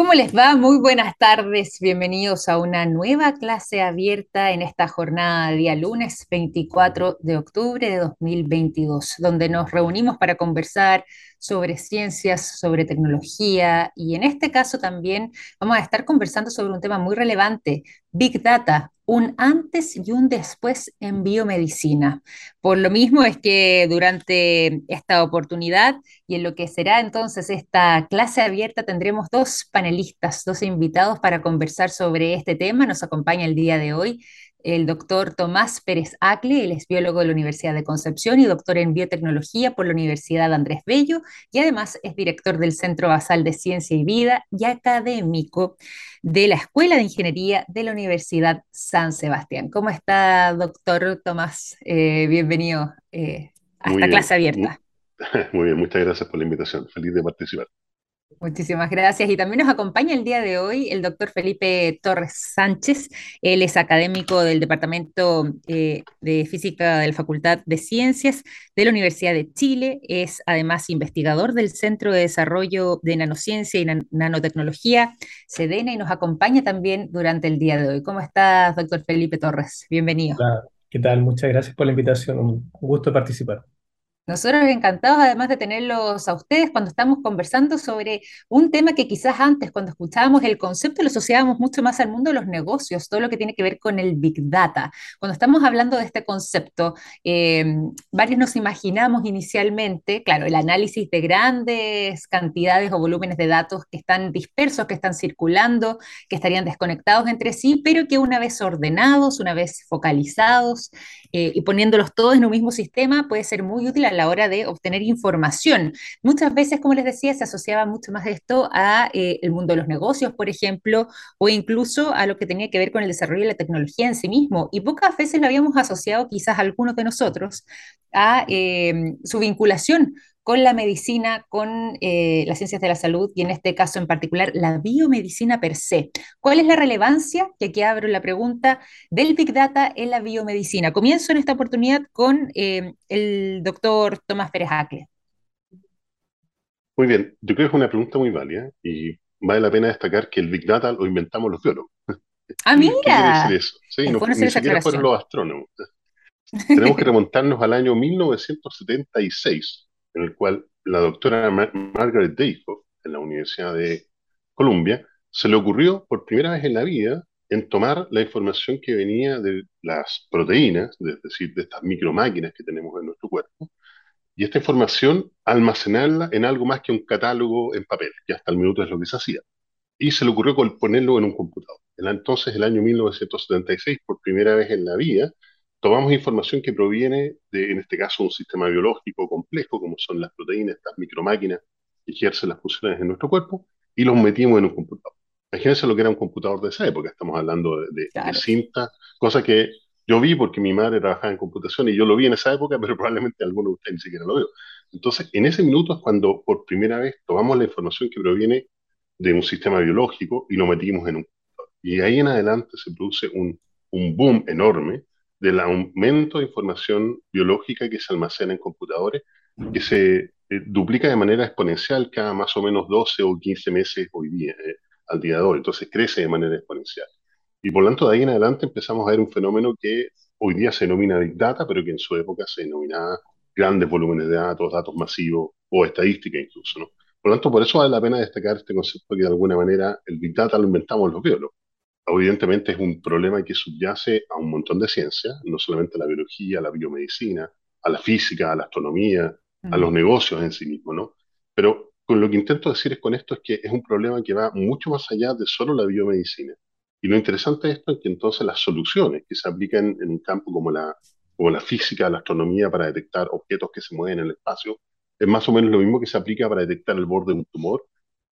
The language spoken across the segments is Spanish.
¿Cómo les va? Muy buenas tardes. Bienvenidos a una nueva clase abierta en esta jornada de día lunes 24 de octubre de 2022, donde nos reunimos para conversar sobre ciencias, sobre tecnología y en este caso también vamos a estar conversando sobre un tema muy relevante, Big Data, un antes y un después en biomedicina. Por lo mismo es que durante esta oportunidad y en lo que será entonces esta clase abierta tendremos dos panelistas, dos invitados para conversar sobre este tema. Nos acompaña el día de hoy el doctor Tomás Pérez Acle, él es biólogo de la Universidad de Concepción y doctor en biotecnología por la Universidad Andrés Bello y además es director del Centro Basal de Ciencia y Vida y académico de la Escuela de Ingeniería de la Universidad San Sebastián. ¿Cómo está, doctor Tomás? Eh, bienvenido eh, a esta clase abierta. muy bien, muchas gracias por la invitación. Feliz de participar. Muchísimas gracias. Y también nos acompaña el día de hoy el doctor Felipe Torres Sánchez. Él es académico del Departamento eh, de Física de la Facultad de Ciencias de la Universidad de Chile. Es además investigador del Centro de Desarrollo de Nanociencia y Nanotecnología, SEDENA, y nos acompaña también durante el día de hoy. ¿Cómo estás, doctor Felipe Torres? Bienvenido. ¿qué tal? Muchas gracias por la invitación. Un gusto participar. Nosotros encantados además de tenerlos a ustedes cuando estamos conversando sobre un tema que quizás antes cuando escuchábamos el concepto lo asociábamos mucho más al mundo de los negocios, todo lo que tiene que ver con el Big Data. Cuando estamos hablando de este concepto, eh, varios nos imaginamos inicialmente, claro, el análisis de grandes cantidades o volúmenes de datos que están dispersos, que están circulando, que estarían desconectados entre sí, pero que una vez ordenados, una vez focalizados eh, y poniéndolos todos en un mismo sistema puede ser muy útil a la hora de obtener información. Muchas veces, como les decía, se asociaba mucho más esto a eh, el mundo de los negocios, por ejemplo, o incluso a lo que tenía que ver con el desarrollo de la tecnología en sí mismo. Y pocas veces lo habíamos asociado, quizás algunos de nosotros, a eh, su vinculación con la medicina, con eh, las ciencias de la salud y en este caso en particular la biomedicina per se. ¿Cuál es la relevancia? Que aquí abro la pregunta del Big Data en la biomedicina. Comienzo en esta oportunidad con eh, el doctor Tomás Pérez Acle. Muy bien, yo creo que es una pregunta muy válida y vale la pena destacar que el Big Data lo inventamos los biólogos. Ah, mira. ¿Qué eso? Sí, no, ni siquiera fueron los astrónomos. Tenemos que remontarnos al año 1976 en el cual la doctora Margaret Dayhoff, en la Universidad de Columbia, se le ocurrió por primera vez en la vida en tomar la información que venía de las proteínas, es decir, de estas micromáquinas que tenemos en nuestro cuerpo, y esta información almacenarla en algo más que un catálogo en papel, que hasta el minuto es lo que se hacía. Y se le ocurrió ponerlo en un computador. Entonces, el año 1976, por primera vez en la vida, tomamos información que proviene de, en este caso, un sistema biológico complejo, como son las proteínas, estas micromáquinas que ejercen las funciones en nuestro cuerpo, y los metimos en un computador. Imagínense lo que era un computador de esa época, estamos hablando de, cinta, cosa que yo vi porque mi madre trabajaba en computación y yo lo vi en esa época, pero probablemente alguno de ustedes ni siquiera lo vio. Entonces, en ese minuto es cuando por primera vez tomamos la información que proviene de un sistema biológico y lo metimos en un computador. Y ahí en adelante se produce un, un boom enorme del aumento de información biológica que se almacena en computadores, que se eh, duplica de manera exponencial cada más o menos 12 o 15 meses hoy día, eh, al día de hoy. Entonces crece de manera exponencial. Y por lo tanto, de ahí en adelante empezamos a ver un fenómeno que hoy día se denomina Big Data, pero que en su época se denominaba grandes volúmenes de datos, datos masivos o estadística incluso. ¿no? Por lo tanto, por eso vale la pena destacar este concepto que de alguna manera el Big Data lo inventamos los biólogos evidentemente es un problema que subyace a un montón de ciencias, no solamente a la biología, a la biomedicina, a la física, a la astronomía, a los negocios en sí mismos, ¿no? Pero con lo que intento decir es con esto es que es un problema que va mucho más allá de solo la biomedicina. Y lo interesante de esto es que entonces las soluciones que se aplican en un campo como la, como la física, la astronomía para detectar objetos que se mueven en el espacio, es más o menos lo mismo que se aplica para detectar el borde de un tumor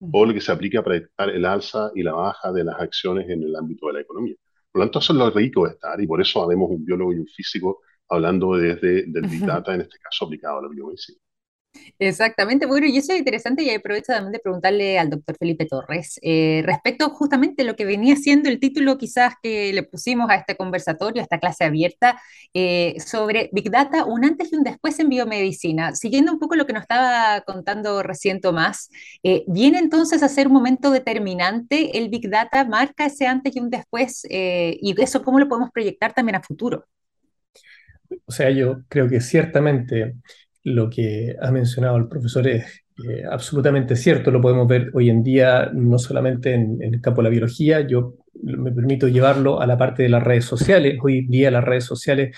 o lo que se aplica para detectar el alza y la baja de las acciones en el ámbito de la economía. Por lo tanto, eso es lo rico de estar y por eso habemos un biólogo y un físico hablando desde del Big Data, en este caso aplicado a la biomedicina. Exactamente, bueno, y eso es interesante y aprovecho también de preguntarle al doctor Felipe Torres eh, respecto justamente a lo que venía siendo el título quizás que le pusimos a este conversatorio, a esta clase abierta, eh, sobre Big Data, un antes y un después en biomedicina. Siguiendo un poco lo que nos estaba contando recién Tomás, eh, ¿viene entonces a ser un momento determinante el Big Data? ¿Marca ese antes y un después? ¿Y eso cómo lo podemos proyectar también a futuro? O sea, yo creo que ciertamente lo que ha mencionado el profesor es eh, absolutamente cierto, lo podemos ver hoy en día no solamente en, el campo de la biología, yo me permito llevarlo a la parte de las redes sociales. Hoy en día las redes sociales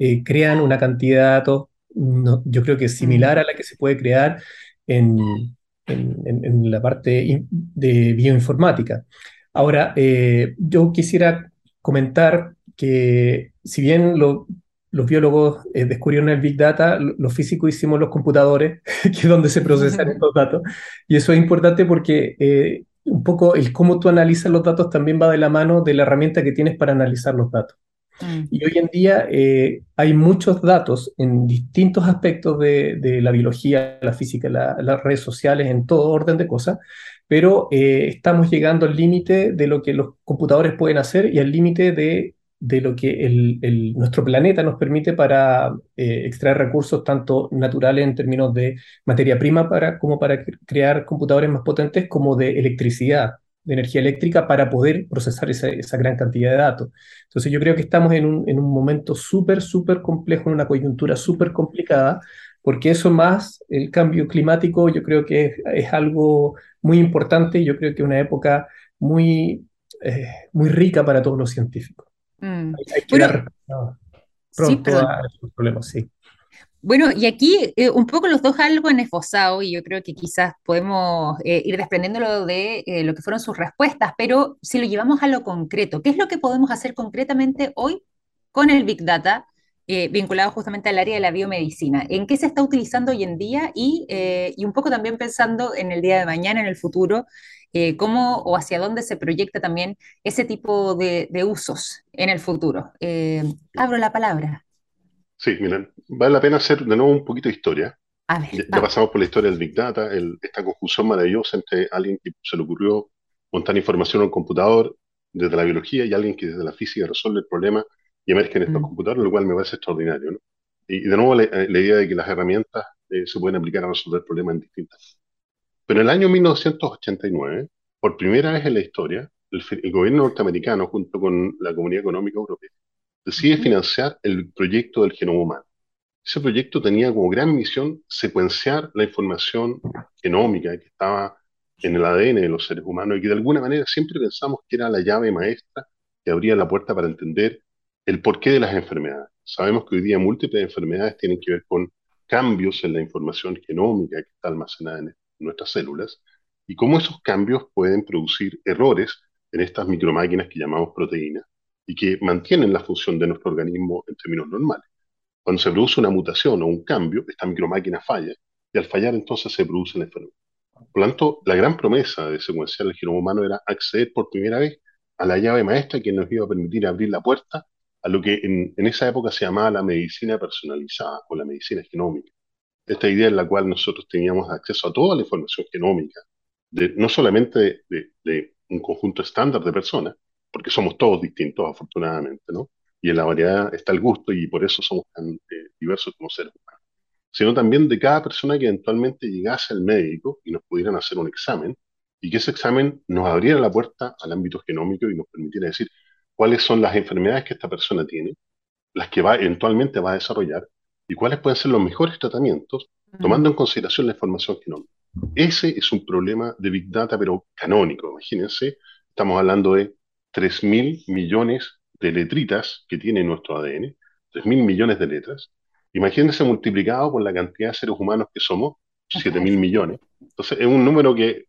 eh, crean una cantidad de datos, yo creo que es similar a la que se puede crear en, en, la parte de bioinformática. Ahora, eh, yo quisiera comentar que si bien lo, los biólogos eh, descubrieron el Big Data, los físicos hicimos los computadores, que es donde se procesan estos datos. Y eso es importante porque eh, un poco el cómo tú analizas los datos también va de la mano de la herramienta que tienes para analizar los datos. Mm. Y hoy en día eh, hay muchos datos en distintos aspectos de, de la biología, la física, las redes sociales, en todo orden de cosas, pero estamos llegando al límite de lo que los computadores pueden hacer y al límite de de lo que nuestro planeta nos permite para eh, extraer recursos tanto naturales en términos de materia prima para, como para crear computadores más potentes, como de electricidad, de energía eléctrica para poder procesar esa, gran cantidad de datos. Entonces yo creo que estamos en un, en un momento súper, súper complejo, en una coyuntura súper complicada, porque eso más el cambio climático yo creo que es, algo muy importante yo creo que una época muy, eh, muy rica para todos los científicos. Mm. Hay, que dar pronto a esos problemas, sí. Bueno, y aquí eh, un poco los dos algo han esbozado y yo creo que quizás podemos eh, ir desprendiéndolo de eh, lo que fueron sus respuestas, pero si lo llevamos a lo concreto, ¿qué es lo que podemos hacer concretamente hoy con el Big Data vinculado justamente al área de la biomedicina? ¿En qué se está utilizando hoy en día y, y un poco también pensando en el día de mañana, en el futuro, eh, cómo o hacia dónde se proyecta también ese tipo de, usos en el futuro. Eh, abro la palabra. Sí, miren, vale la pena hacer de nuevo un poquito de historia. ya, pasamos por la historia del Big Data, esta conjunción maravillosa entre alguien que se le ocurrió montar información en un computador desde la biología y alguien que desde la física resuelve el problema y emerge en estos mm. computadores, lo cual me parece extraordinario. ¿no? Y, de nuevo la, eh, idea de que las herramientas se pueden aplicar a resolver problemas en distintas pero en el año 1989, por primera vez en la historia, el, gobierno norteamericano, junto con la Comunidad Económica Europea, decide financiar el proyecto del genoma humano. Ese proyecto tenía como gran misión secuenciar la información genómica que estaba en el ADN de los seres humanos y que de alguna manera siempre pensamos que era la llave maestra que abría la puerta para entender el porqué de las enfermedades. Sabemos que hoy día múltiples enfermedades tienen que ver con cambios en la información genómica que está almacenada en nuestras células y cómo esos cambios pueden producir errores en estas micromáquinas que llamamos proteínas y que mantienen la función de nuestro organismo en términos normales. Cuando se produce una mutación o un cambio, esta micromáquina falla y al fallar entonces se produce la enfermedad. Por lo tanto, la gran promesa de secuenciar el genoma humano era acceder por primera vez a la llave maestra que nos iba a permitir abrir la puerta a lo que en, en esa época se llamaba la medicina personalizada o la medicina genómica esta idea en la cual nosotros teníamos acceso a toda la información genómica, de, no solamente de, un conjunto estándar de personas, porque somos todos distintos afortunadamente, ¿no? Y en la variedad está el gusto y por eso somos tan eh, diversos como seres humanos, sino también de cada persona que eventualmente llegase al médico y nos pudieran hacer un examen y que ese examen nos abriera la puerta al ámbito genómico y nos permitiera decir cuáles son las enfermedades que esta persona tiene, las que va eventualmente va a desarrollar y cuáles pueden ser los mejores tratamientos tomando en consideración la información genómica. Ese es un problema de Big Data, pero canónico. Imagínense, estamos hablando de 3.000 millones de letritas que tiene nuestro ADN, 3.000 millones de letras. Imagínense multiplicado por la cantidad de seres humanos que somos, 7.000 millones. Entonces, es un número que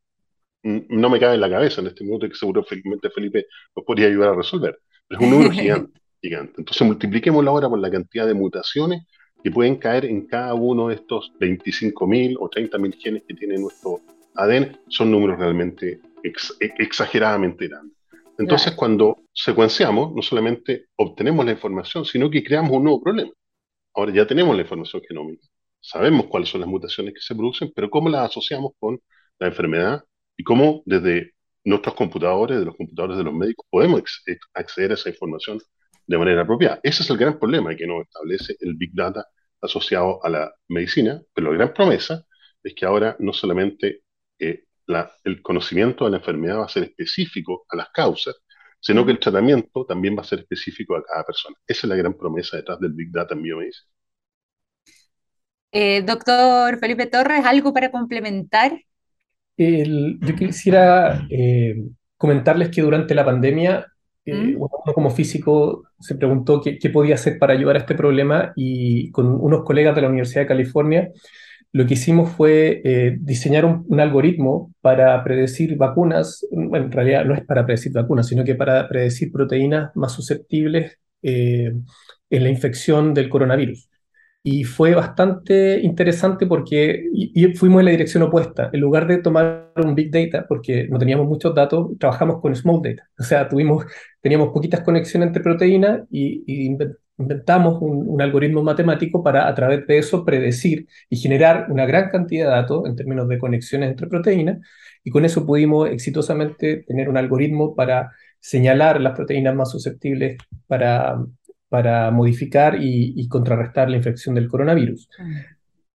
no me cabe en la cabeza en este minuto y que seguramente Felipe nos podría ayudar a resolver. Pero es un número gigante, gigante. Entonces, multipliquémoslo ahora por la cantidad de mutaciones que pueden caer en cada uno de estos 25.000 o 30.000 genes que tiene nuestro ADN, son números realmente e, exageradamente grandes. Entonces, cuando secuenciamos, no solamente obtenemos la información, sino que creamos un nuevo problema. Ahora ya tenemos la información genómica. sabemos cuáles son las mutaciones que se producen, pero cómo las asociamos con la enfermedad y cómo desde nuestros computadores, de los computadores de los médicos, podemos acceder a esa información de manera apropiada. Ese es el gran problema que nos establece el Big Data asociado a la medicina, pero la gran promesa es que ahora no solamente eh, el conocimiento de la enfermedad va a ser específico a las causas, sino que el tratamiento también va a ser específico a cada persona. Esa es la gran promesa detrás del Big Data en biomedicina. Eh, doctor Felipe Torres, ¿algo para complementar? yo quisiera eh, comentarles que durante la pandemia, eh, ¿Mm? uno como físico se preguntó qué, qué, podía hacer para ayudar a este problema y con unos colegas de la Universidad de California lo que hicimos fue eh, diseñar un, algoritmo para predecir vacunas, bueno, en realidad no es para predecir vacunas, sino que para predecir proteínas más susceptibles eh, en la infección del coronavirus. Y fue bastante interesante porque y, fuimos en la dirección opuesta. En lugar de tomar un big data, porque no teníamos muchos datos, trabajamos con small data. O sea, tuvimos, teníamos poquitas conexiones entre proteínas y, y inventamos un, algoritmo matemático para a través de eso predecir y generar una gran cantidad de datos en términos de conexiones entre proteínas y con eso pudimos exitosamente tener un algoritmo para señalar las proteínas más susceptibles para, para modificar y, contrarrestar la infección del coronavirus.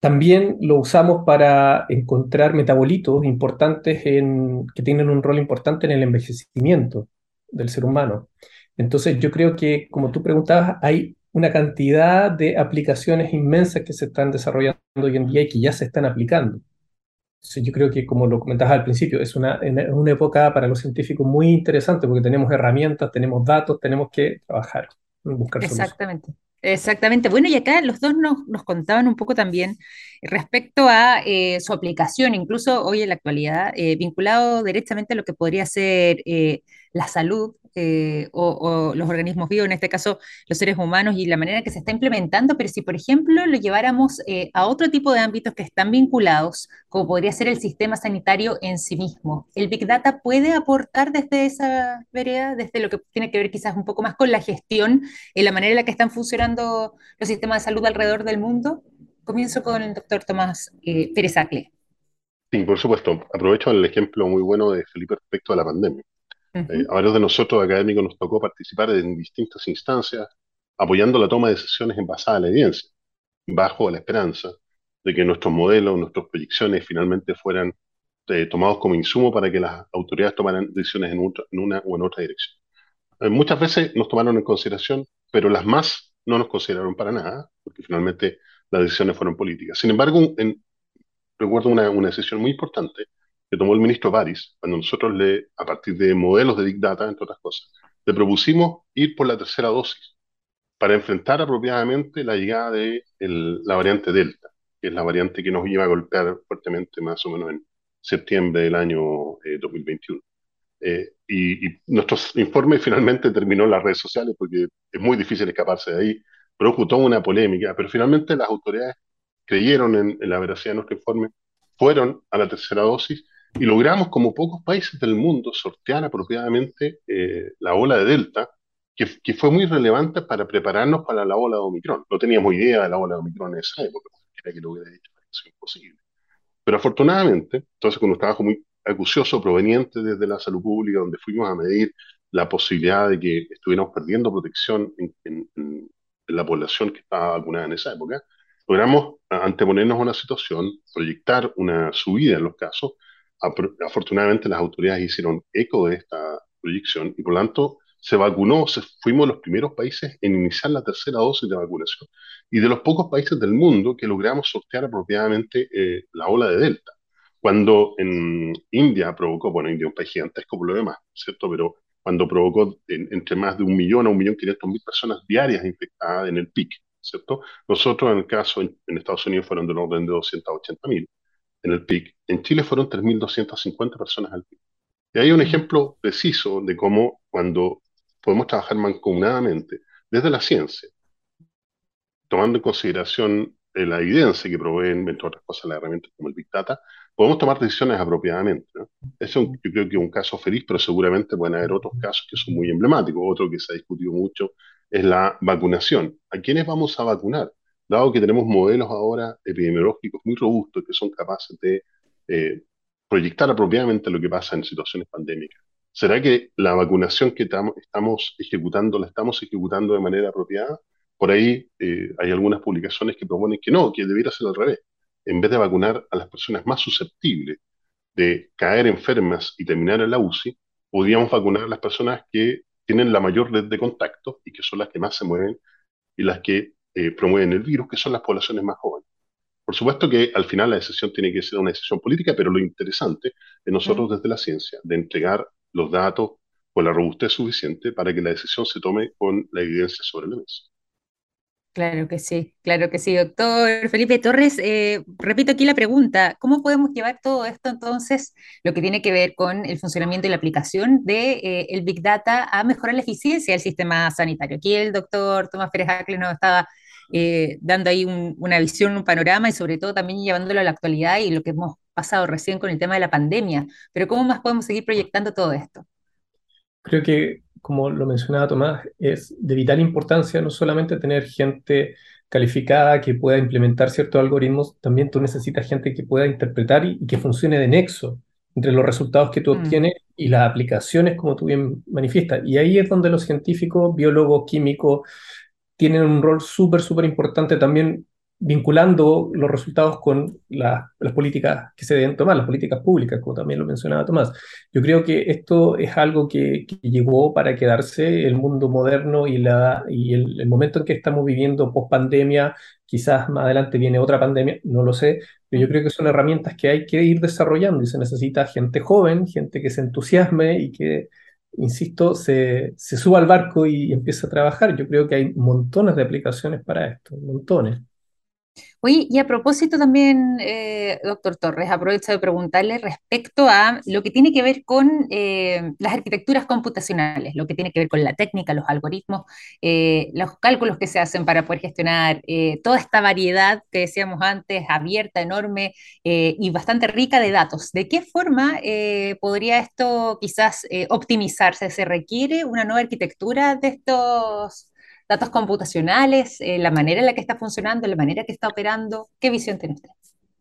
También lo usamos para encontrar metabolitos importantes que tienen un rol importante en el envejecimiento del ser humano. Entonces yo creo que, como tú preguntabas, hay una cantidad de aplicaciones inmensas que se están desarrollando hoy en día y que ya se están aplicando. Entonces, yo creo que, como lo comentabas al principio, es una, una época para los científicos muy interesante porque tenemos herramientas, tenemos datos, tenemos que trabajar, Exactamente. Exactamente. Bueno, y acá los dos nos, nos contaban un poco también respecto a eh, su aplicación, incluso hoy en la actualidad, eh, vinculado directamente a lo que podría ser eh, la salud eh, o, los organismos vivos, en este caso los seres humanos, y la manera que se está implementando, pero si, por ejemplo, lo lleváramos eh, a otro tipo de ámbitos que están vinculados, como podría ser el sistema sanitario en sí mismo, ¿el Big Data puede aportar desde esa vereda, desde lo que tiene que ver quizás un poco más con la gestión, en la manera en la que están funcionando los sistemas de salud alrededor del mundo? Comienzo con el doctor Tomás eh, Pérez Acle. Sí, por supuesto. Aprovecho el ejemplo muy bueno de Felipe respecto a la pandemia. Eh, a varios de nosotros académicos nos tocó participar en distintas instancias apoyando la toma de decisiones en basada en la evidencia, bajo la esperanza de que nuestros modelos, nuestras proyecciones finalmente fueran eh, tomados como insumo para que las autoridades tomaran decisiones en, una u en otra dirección. Eh, muchas veces nos tomaron en consideración, pero las más no nos consideraron para nada, porque finalmente las decisiones fueron políticas. Sin embargo, recuerdo una, una decisión muy importante que tomó el ministro Baris, cuando nosotros le, a partir de modelos de Big Data, entre otras cosas, le propusimos ir por la tercera dosis para enfrentar apropiadamente la llegada de la variante Delta, que es la variante que nos iba a golpear fuertemente más o menos en septiembre del año 2021. Eh, eh, y, y nuestro informe finalmente terminó en las redes sociales porque es muy difícil escaparse de ahí, produjo toda una polémica, pero finalmente las autoridades creyeron en, en la veracidad de nuestro informe, fueron a la tercera dosis y logramos, como pocos países del mundo, sortear apropiadamente eh, la ola de Delta, que, que, fue muy relevante para prepararnos para la ola de Omicron. No teníamos idea de la ola de Omicron en esa época, era que lo hubiera dicho, es imposible. Pero afortunadamente, entonces con un trabajo muy acucioso proveniente desde la salud pública, donde fuimos a medir la posibilidad de que estuviéramos perdiendo protección en, en, en la población que estaba vacunada en esa época, logramos anteponernos a una situación, proyectar una subida en los casos, afortunadamente las autoridades hicieron eco de esta proyección y por lo tanto se vacunó, se, fuimos los primeros países en iniciar la tercera dosis de vacunación y de los pocos países del mundo que logramos sortear apropiadamente eh, la ola de Delta. Cuando en India provocó, bueno, India es un país gigantesco por lo demás, ¿cierto? Pero cuando provocó entre más de un millón a un millón quinientos mil personas diarias infectadas en el pic, ¿cierto? Nosotros en el caso en, en Estados Unidos fueron del orden de 280 mil en el PIC. En Chile fueron 3.250 personas al PIC. Y hay un ejemplo preciso de cómo cuando podemos trabajar mancomunadamente desde la ciencia, tomando en consideración la evidencia que proveen, entre otras cosas, las herramientas como el Big Data, podemos tomar decisiones apropiadamente. Eso yo creo que es un caso feliz, pero seguramente pueden haber otros casos que son muy emblemáticos. Otro que se ha discutido mucho es la vacunación. ¿A quiénes vamos a vacunar? Dado que tenemos modelos ahora epidemiológicos muy robustos que son capaces de eh, proyectar apropiadamente lo que pasa en situaciones pandémicas. ¿Será que la vacunación que estamos ejecutando la estamos ejecutando de manera apropiada? Por ahí eh, hay algunas publicaciones que proponen que no, que debiera ser al revés. En vez de vacunar a las personas más susceptibles de caer enfermas y terminar en la UCI, podríamos vacunar a las personas que tienen la mayor red de contactos y que son las que más se mueven y las que eh, promueven el virus, que son las poblaciones más jóvenes. Por supuesto que al final la decisión tiene que ser una decisión política, pero lo interesante es nosotros desde la ciencia, de entregar los datos con la robustez suficiente para que la decisión se tome con la evidencia sobre la mesa. Claro que sí, claro que sí, doctor Felipe Torres. Eh, repito aquí la pregunta, ¿cómo podemos llevar todo esto entonces, lo que tiene que ver con el funcionamiento y la aplicación del de, eh, Big Data a mejorar la eficiencia del sistema sanitario? Aquí el doctor Tomás Pérez Acle nos estaba eh, dando ahí una visión, un panorama y sobre todo también llevándolo a la actualidad y lo que hemos pasado recién con el tema de la pandemia. Pero ¿cómo más podemos seguir proyectando todo esto? Creo que como lo mencionaba Tomás, es de vital importancia no solamente tener gente calificada que pueda implementar ciertos algoritmos, también tú necesitas gente que pueda interpretar y, que funcione de nexo entre los resultados que tú mm. obtienes y las aplicaciones como tú bien manifiestas. Y ahí es donde los científicos, biólogos, químicos, tienen un rol súper, súper importante también vinculando los resultados con las políticas que se deben tomar, las políticas públicas, como también lo mencionaba Tomás. Yo creo que esto es algo que, llegó para quedarse, el mundo moderno y, la, y el, momento en que estamos viviendo post pandemia, quizás más adelante viene otra pandemia, no lo sé, pero yo creo que son herramientas que hay que ir desarrollando y se necesita gente joven, gente que se entusiasme y que insisto, se, se suba al barco y empiece a trabajar. Yo creo que hay montones de aplicaciones para esto, montones. Oye, y a propósito también, eh, doctor Torres, aprovecho de preguntarle respecto a lo que tiene que ver con eh, las arquitecturas computacionales, lo que tiene que ver con la técnica, los algoritmos, eh, los cálculos que se hacen para poder gestionar toda esta variedad que decíamos antes, abierta, enorme y bastante rica de datos. ¿De qué forma podría esto quizás optimizarse? ¿Se requiere una nueva arquitectura de estos datos computacionales, eh, la manera en la que está funcionando, la manera en que está operando. ¿Qué visión tiene usted?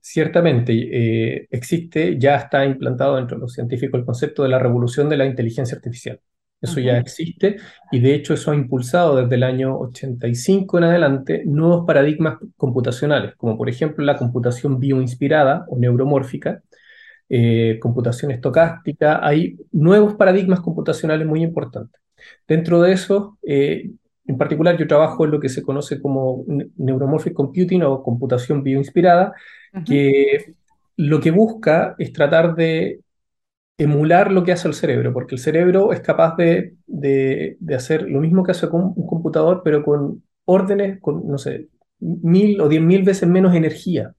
Ciertamente, eh, existe, ya está implantado entre los científicos el concepto de la revolución de la inteligencia artificial. Eso ya existe y de hecho eso ha impulsado desde el año 85 en adelante nuevos paradigmas computacionales, como por ejemplo la computación bioinspirada o neuromórfica, eh, computación estocástica. Hay nuevos paradigmas computacionales muy importantes. Dentro de eso, en particular, yo trabajo en lo que se conoce como neuromorphic computing o computación bioinspirada, que lo que busca es tratar de emular lo que hace el cerebro, porque el cerebro es capaz de, de, hacer lo mismo que hace con un computador, pero con órdenes, con, no sé, mil o diez mil veces menos energía.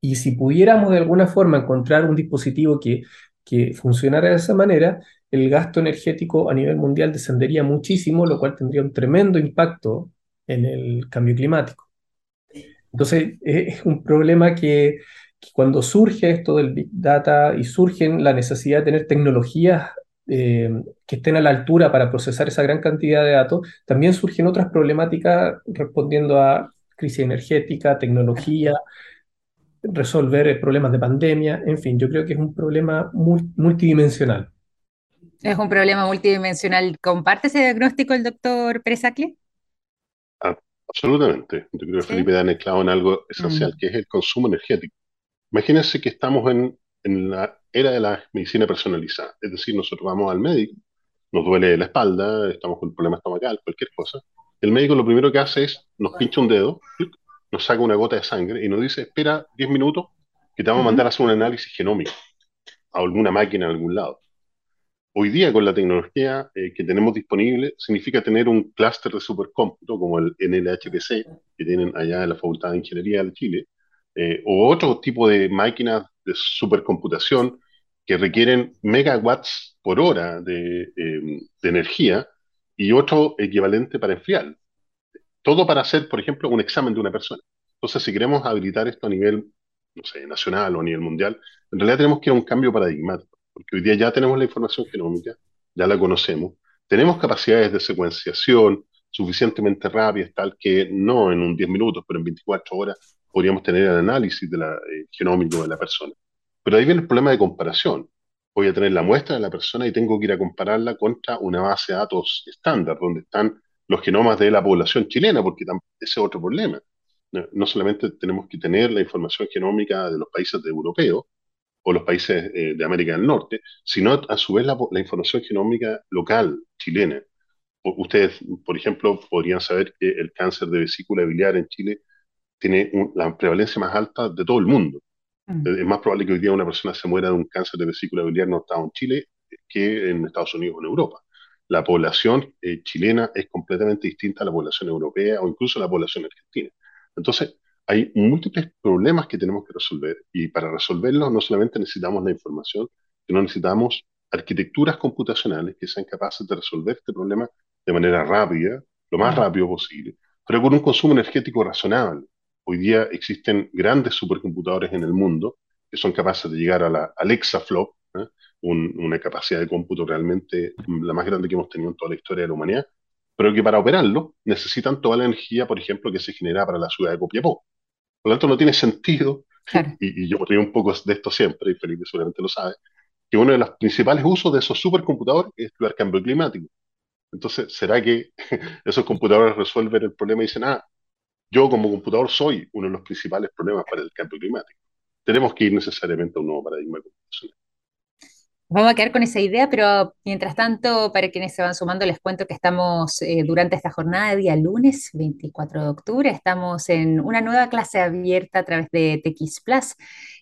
Y si pudiéramos de alguna forma encontrar un dispositivo que, que funcionara de esa manera, el gasto energético a nivel mundial descendería muchísimo, lo cual tendría un tremendo impacto en el cambio climático. Entonces, es un problema que, cuando surge esto del Big Data y surge la necesidad de tener tecnologías eh, que estén a la altura para procesar esa gran cantidad de datos, también surgen otras problemáticas respondiendo a crisis energética, tecnología, resolver problemas de pandemia, en fin, yo creo que es un problema multidimensional. Es un problema multidimensional. ¿Comparte ese diagnóstico el doctor Presacle? Ah, absolutamente. Yo creo que Felipe da clavo en algo esencial, mm. que es el consumo energético. Imagínense que estamos en, en, la era de la medicina personalizada. Es decir, nosotros vamos al médico, nos duele la espalda, estamos con un problema estomacal, cualquier cosa. El médico lo primero que hace es nos pincha un dedo, nos saca una gota de sangre y nos dice, espera 10 minutos que te vamos a mandar a hacer un análisis genómico a alguna máquina en algún lado hoy día con la tecnología eh, que tenemos disponible, significa tener un clúster de supercómputo como el NLHPC, que tienen allá en la Facultad de Ingeniería de Chile, eh, o otro tipo de máquinas de supercomputación que requieren megawatts por hora de, em, de energía y otro equivalente para enfriar. Todo para hacer, por ejemplo, un examen de una persona. Entonces, si queremos habilitar esto a nivel, no sé, nacional o a nivel mundial, en realidad tenemos que ir a un cambio paradigmático porque hoy día ya tenemos la información genómica, ya la conocemos, tenemos capacidades de secuenciación, suficientemente rápidas, tal que no en un 10 minutos, pero en 24 horas podríamos tener el análisis de la, eh, genómico de la persona. Pero ahí viene el problema de comparación. Voy a tener la muestra de la persona y tengo que ir a compararla contra una base de datos estándar, donde están los genomas de la población chilena, porque ese es otro problema. No, solamente tenemos que tener la información genómica de los países europeos o los países eh, de América del Norte, sino a su vez la, la información genómica local chilena. Ustedes, por ejemplo, podrían saber que el cáncer de vesícula biliar en Chile tiene la prevalencia más alta de todo el mundo. Mm. Es más probable que hoy día una persona se muera de un cáncer de vesícula biliar no estado en Chile que en Estados Unidos o en Europa. La población eh, chilena es completamente distinta a la población europea o incluso a la población argentina. Entonces, hay múltiples problemas que tenemos que resolver y para resolverlos no solamente necesitamos la información, sino necesitamos arquitecturas computacionales que sean capaces de resolver este problema de manera rápida, lo más rápido posible, pero con un consumo energético razonable. Hoy día existen grandes supercomputadores en el mundo que son capaces de llegar a la Alexa Flop, ¿eh? una capacidad de cómputo realmente la más grande que hemos tenido en toda la historia de la humanidad, pero que para operarlo necesitan toda la energía, por ejemplo, que se genera para la ciudad de Copiapó. Por lo tanto, no tiene sentido, y, yo río un poco de esto siempre, y Felipe seguramente lo sabe, que uno de los principales usos de esos supercomputadores es estudiar cambio climático. Entonces, ¿será que esos computadores resuelven el problema y dicen, ah, yo como computador soy uno de los principales problemas para el cambio climático? Tenemos que ir necesariamente a un nuevo paradigma computacional. Vamos a quedar con esa idea, pero mientras tanto, para quienes se van sumando, les cuento que estamos eh, durante esta jornada de día lunes 24 de octubre, estamos en una nueva clase abierta a través de TX Plus,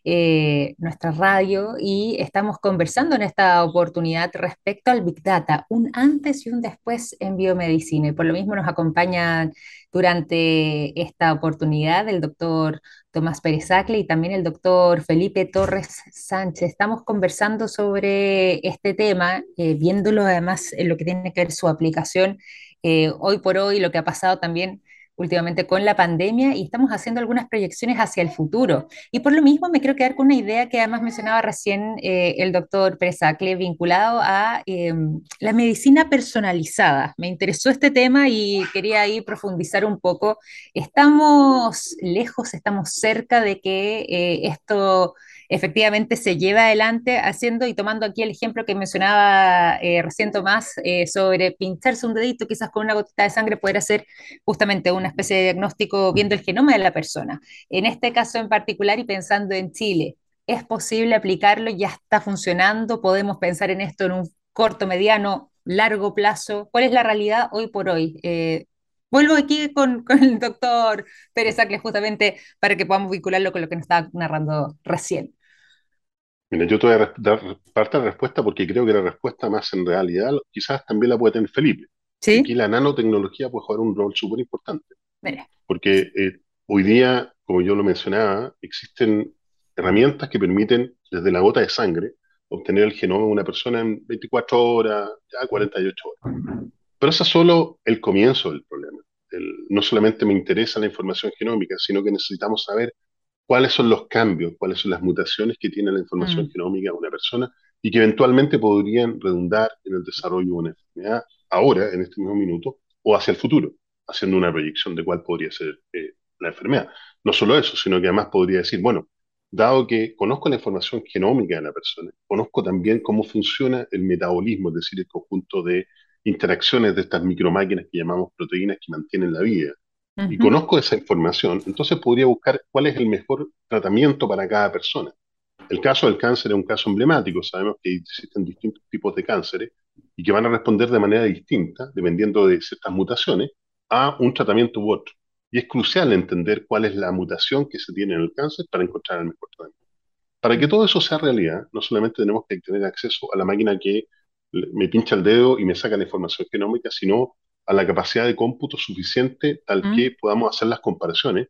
eh, nuestra radio, y estamos conversando en esta oportunidad respecto al Big Data, un antes y un después en biomedicina. Y por lo mismo nos acompañan durante esta oportunidad el doctor Tomás Pérez Acle y también el doctor Felipe Torres Sánchez. Estamos conversando sobre este tema, eh, viéndolo además en lo que tiene que ver su aplicación eh, hoy por hoy, lo que ha pasado también últimamente con la pandemia y estamos haciendo algunas proyecciones hacia el futuro. Y por lo mismo me quiero quedar con una idea que además mencionaba recién eh, el doctor Presacle, vinculado a em, la medicina personalizada. Me interesó este tema y quería ahí profundizar un poco. ¿Estamos lejos, estamos cerca de que eh, esto efectivamente se lleva adelante haciendo y tomando aquí el ejemplo que mencionaba eh, recién Tomás eh, sobre pincharse un dedito, quizás con una gotita de sangre poder hacer justamente una especie de diagnóstico viendo el genoma de la persona. En este caso en particular y pensando en Chile, ¿es posible aplicarlo? ¿Ya está funcionando? ¿Podemos pensar en esto en un corto, mediano, largo plazo? ¿Cuál es la realidad hoy por hoy? Eh, vuelvo aquí con, el doctor Pérez Acle justamente para que podamos vincularlo con lo que nos estaba narrando recién. Mira, yo te voy a dar parte de la respuesta porque creo que la respuesta más en realidad quizás también la puede tener Felipe. ¿Sí? Aquí la nanotecnología puede jugar un rol súper importante. Porque eh, hoy día, como yo lo mencionaba, existen herramientas que permiten desde la gota de sangre obtener el genoma de una persona en 24 horas, ya 48 horas. Pero eso es solo el comienzo del problema. no solamente me interesa la información genómica, sino que necesitamos saber cuáles son los cambios, cuáles son las mutaciones que tiene la información mm. genómica de una persona y que eventualmente podrían redundar en el desarrollo de una enfermedad ahora, en este mismo minuto, o hacia el futuro, haciendo una proyección de cuál podría ser eh, la enfermedad. No solo eso, sino que además podría decir, bueno, dado que conozco la información genómica de la persona, conozco también cómo funciona el metabolismo, es decir, el conjunto de interacciones de estas micromáquinas que llamamos proteínas que mantienen la vida, y conozco esa información, entonces podría buscar cuál es el mejor tratamiento para cada persona. El caso del cáncer es un caso emblemático. Sabemos que existen distintos tipos de cánceres y que van a responder de manera distinta, dependiendo de ciertas mutaciones, a un tratamiento u otro. Y es crucial entender cuál es la mutación que se tiene en el cáncer para encontrar el mejor tratamiento. Para que todo eso sea realidad, no solamente tenemos que tener acceso a la máquina que me pincha el dedo y me saca la información genómica, sino a la capacidad de cómputo suficiente tal que podamos hacer las comparaciones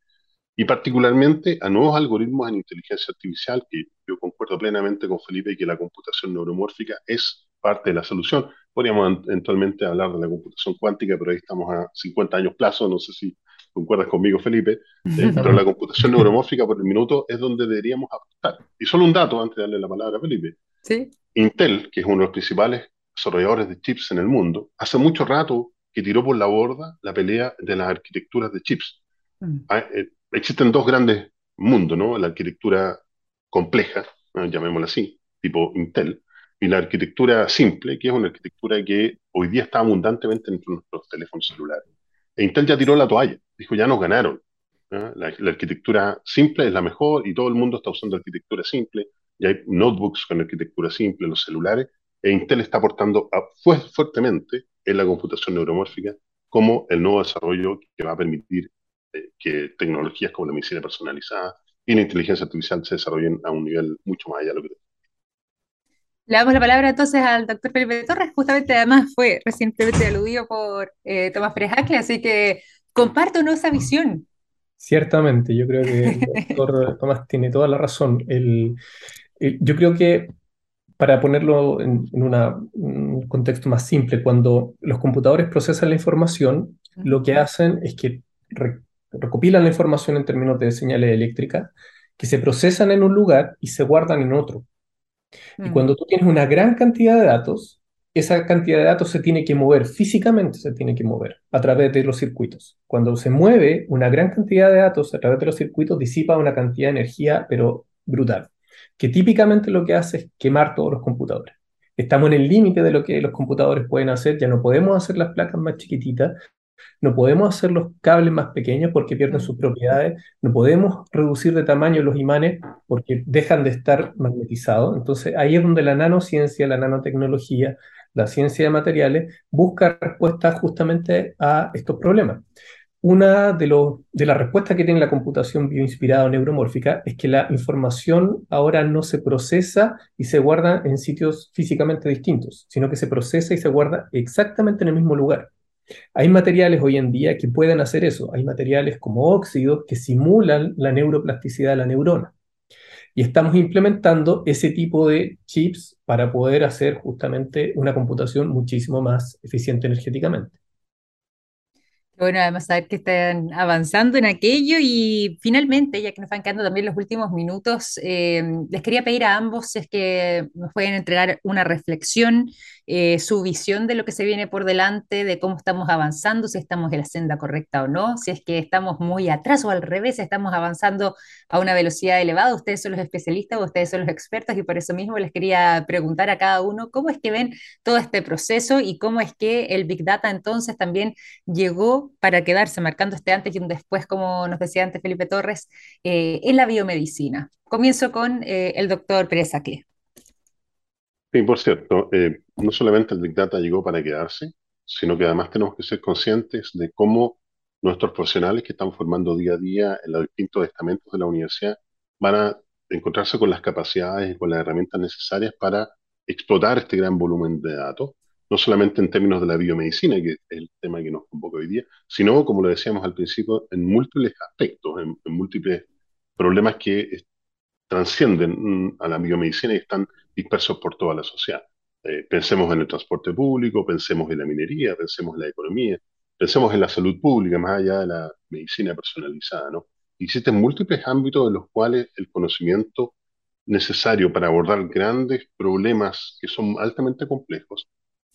y particularmente a nuevos algoritmos en inteligencia artificial, que yo concuerdo plenamente con Felipe que la computación neuromórfica es parte de la solución. Podríamos eventualmente hablar de la computación cuántica, pero ahí estamos a 50 años plazo, no sé si concuerdas conmigo, Felipe, eh, pero la computación neuromórfica por el minuto es donde deberíamos apostar. Y solo un dato antes de darle la palabra a Felipe. ¿Sí? Intel, que es uno de los principales desarrolladores de chips en el mundo, hace mucho rato que tiró por la borda la pelea de las arquitecturas de chips. Mm. Ah, eh, existen dos grandes mundos, ¿no? La arquitectura compleja, llamémosla así, tipo Intel, y la arquitectura simple, que es una arquitectura que hoy día está abundantemente entre nuestros teléfonos celulares. E Intel ya tiró la toalla, dijo, ya nos ganaron. La, la, arquitectura simple es la mejor y todo el mundo está usando arquitectura simple. Ya hay notebooks con arquitectura simple, los celulares, e Intel está aportando fuertemente en la computación neuromórfica como el nuevo desarrollo que va a permitir eh, que tecnologías como la medicina personalizada y la inteligencia artificial se desarrollen a un nivel mucho más allá de lo que le damos la palabra entonces al doctor Felipe Torres, justamente además fue recientemente aludido por eh, Tomás Pérez así que compártanos esa visión. Ciertamente, yo creo que el doctor Tomás tiene toda la razón. yo creo que para ponerlo en, un contexto más simple, cuando los computadores procesan la información, lo que hacen es que recopilan la información en términos de señales eléctricas, que se procesan en un lugar y se guardan en otro. Y cuando tú tienes una gran cantidad de datos, esa cantidad de datos se tiene que mover, físicamente se tiene que mover a través de los circuitos. Cuando se mueve una gran cantidad de datos a través de los circuitos, disipa una cantidad de energía, pero brutal, que típicamente lo que hace es quemar todos los computadores. Estamos en el límite de lo que los computadores pueden hacer, ya no podemos hacer las placas más chiquititas, no podemos hacer los cables más pequeños porque pierden sus propiedades, no podemos reducir de tamaño los imanes porque dejan de estar magnetizados. Entonces ahí es donde la nanociencia, la nanotecnología, la ciencia de materiales busca respuestas justamente a estos problemas. Una de, las respuestas que tiene la computación bioinspirada o neuromórfica es que la información ahora no se procesa y se guarda en sitios físicamente distintos, sino que se procesa y se guarda exactamente en el mismo lugar. Hay materiales hoy en día que pueden hacer eso. Hay materiales como óxidos que simulan la neuroplasticidad de la neurona. Y estamos implementando ese tipo de chips para poder hacer justamente una computación muchísimo más eficiente energéticamente. Bueno, además saber que están avanzando en aquello y finalmente, ya que nos van quedando también los últimos minutos, eh, les quería pedir a ambos si es que nos pueden entregar una reflexión, eh, su visión de lo que se viene por delante, de cómo estamos avanzando, si estamos en la senda correcta o no, si es que estamos muy atrás o al revés, estamos avanzando a una velocidad elevada. Ustedes son los especialistas, ustedes son los expertos y por eso mismo les quería preguntar a cada uno cómo es que ven todo este proceso y cómo es que el Big Data entonces también llegó para quedarse, marcando este antes y un después, como nos decía antes Felipe Torres, eh, en la biomedicina. Comienzo con eh, el doctor Pérez Acle. Sí, por cierto, eh, no solamente el Big Data llegó para quedarse, sino que además tenemos que ser conscientes de cómo nuestros profesionales que están formando día a día en los distintos estamentos de la universidad van a encontrarse con las capacidades y con las herramientas necesarias para explotar este gran volumen de datos no solamente en términos de la biomedicina, que es el tema que nos convoca hoy día, sino, como lo decíamos al principio, en múltiples aspectos, en, múltiples problemas que transcienden mm, a la biomedicina y están dispersos por toda la sociedad. Eh, pensemos en el transporte público, pensemos en la minería, pensemos en la economía, pensemos en la salud pública, más allá de la medicina personalizada, ¿no? Existen múltiples ámbitos en los cuales el conocimiento necesario para abordar grandes problemas que son altamente complejos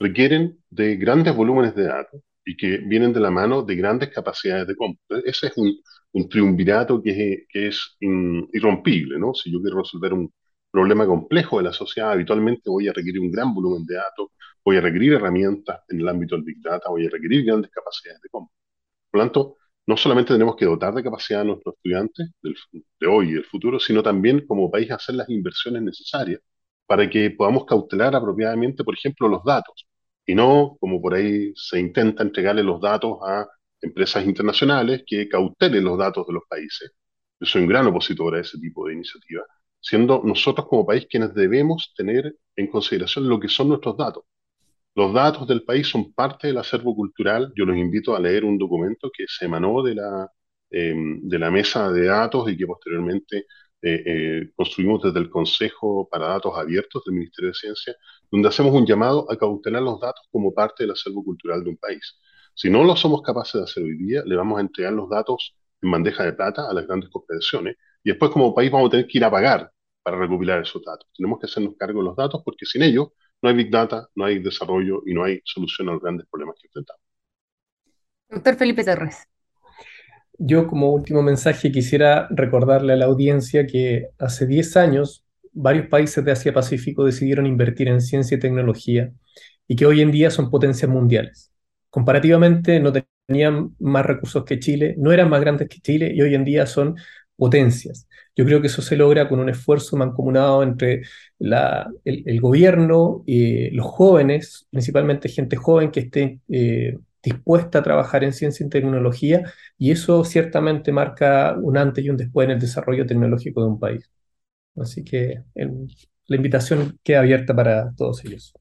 requieren de grandes volúmenes de datos y que vienen de la mano de grandes capacidades de cómputo. Ese es un, un triunvirato que es, que es irrompible, ¿no? Si yo quiero resolver un problema complejo de la sociedad, habitualmente voy a requerir un gran volumen de datos, voy a requerir herramientas en el ámbito del Big Data, voy a requerir grandes capacidades de cómputo. Por lo tanto, no solamente tenemos que dotar de capacidad a nuestros estudiantes de hoy y del futuro, sino también como país hacer las inversiones necesarias para que podamos cautelar apropiadamente, por ejemplo, los datos, y no como por ahí se intenta entregarle los datos a empresas internacionales que cautelen los datos de los países. Yo soy un gran opositor a ese tipo de iniciativa, siendo nosotros como país quienes debemos tener en consideración lo que son nuestros datos. Los datos del país son parte del acervo cultural. Yo los invito a leer un documento que se emanó de la, em, de la mesa de datos y que posteriormente eh, eh, construimos desde el Consejo para Datos Abiertos del Ministerio de Ciencia, donde hacemos un llamado a cautelar los datos como parte del acervo cultural de un país. Si no lo somos capaces de hacer hoy día, le vamos a entregar los datos en bandeja de plata a las grandes corporaciones y después como país vamos a tener que ir a pagar para recopilar esos datos. Tenemos que hacernos cargo de los datos porque sin ellos no hay Big Data, no hay desarrollo y no hay solución a los grandes problemas que enfrentamos. Doctor Felipe Torres. Yo como último mensaje quisiera recordarle a la audiencia que hace 10 años varios países de Asia Pacífico decidieron invertir en ciencia y tecnología y que hoy en día son potencias mundiales. Comparativamente no tenían más recursos que Chile, no eran más grandes que Chile y hoy en día son potencias. Yo creo que eso se logra con un esfuerzo mancomunado entre el, gobierno, y los jóvenes, principalmente gente joven que esté eh, dispuesta a trabajar en ciencia y tecnología, y eso ciertamente marca un antes y un después en el desarrollo tecnológico de un país. Así que la invitación queda abierta para todos ellos.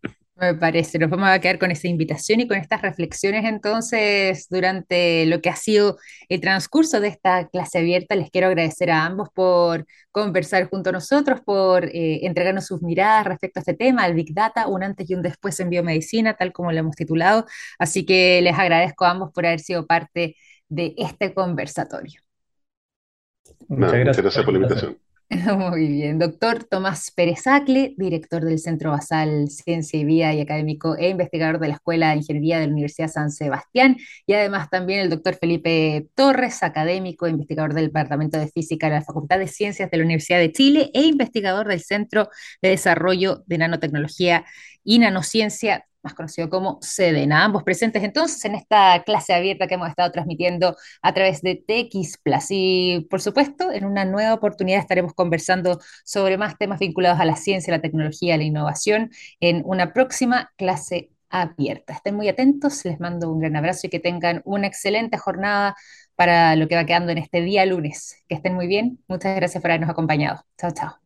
Me parece, nos vamos a quedar con esa invitación y con estas reflexiones entonces durante lo que ha sido el transcurso de esta clase abierta. Les quiero agradecer a ambos por conversar junto a nosotros, por eh, entregarnos sus miradas respecto a este tema, el Big Data, un antes y un después en biomedicina, tal como lo hemos titulado. Así que les agradezco a ambos por haber sido parte de este conversatorio. Muchas gracias por la invitación. Muy bien, doctor Tomás Pérez Acle, director del Centro Basal Ciencia y Vida y académico e investigador de la Escuela de Ingeniería de la Universidad San Sebastián, y además también el doctor Felipe Torres, académico e investigador del Departamento de Física de la Facultad de Ciencias de la Universidad de Chile e investigador del Centro de Desarrollo de Nanotecnología y Nanociencia más conocido como Sedena. Ambos presentes entonces en esta clase abierta que hemos estado transmitiendo a través de TX Plus. Y por supuesto, en una nueva oportunidad estaremos conversando sobre más temas vinculados a la ciencia, la tecnología, la innovación en una próxima clase abierta. Estén muy atentos, les mando un gran abrazo y que tengan una excelente jornada para lo que va quedando en este día lunes. Que estén muy bien. Muchas gracias por habernos acompañado. Chao, chao.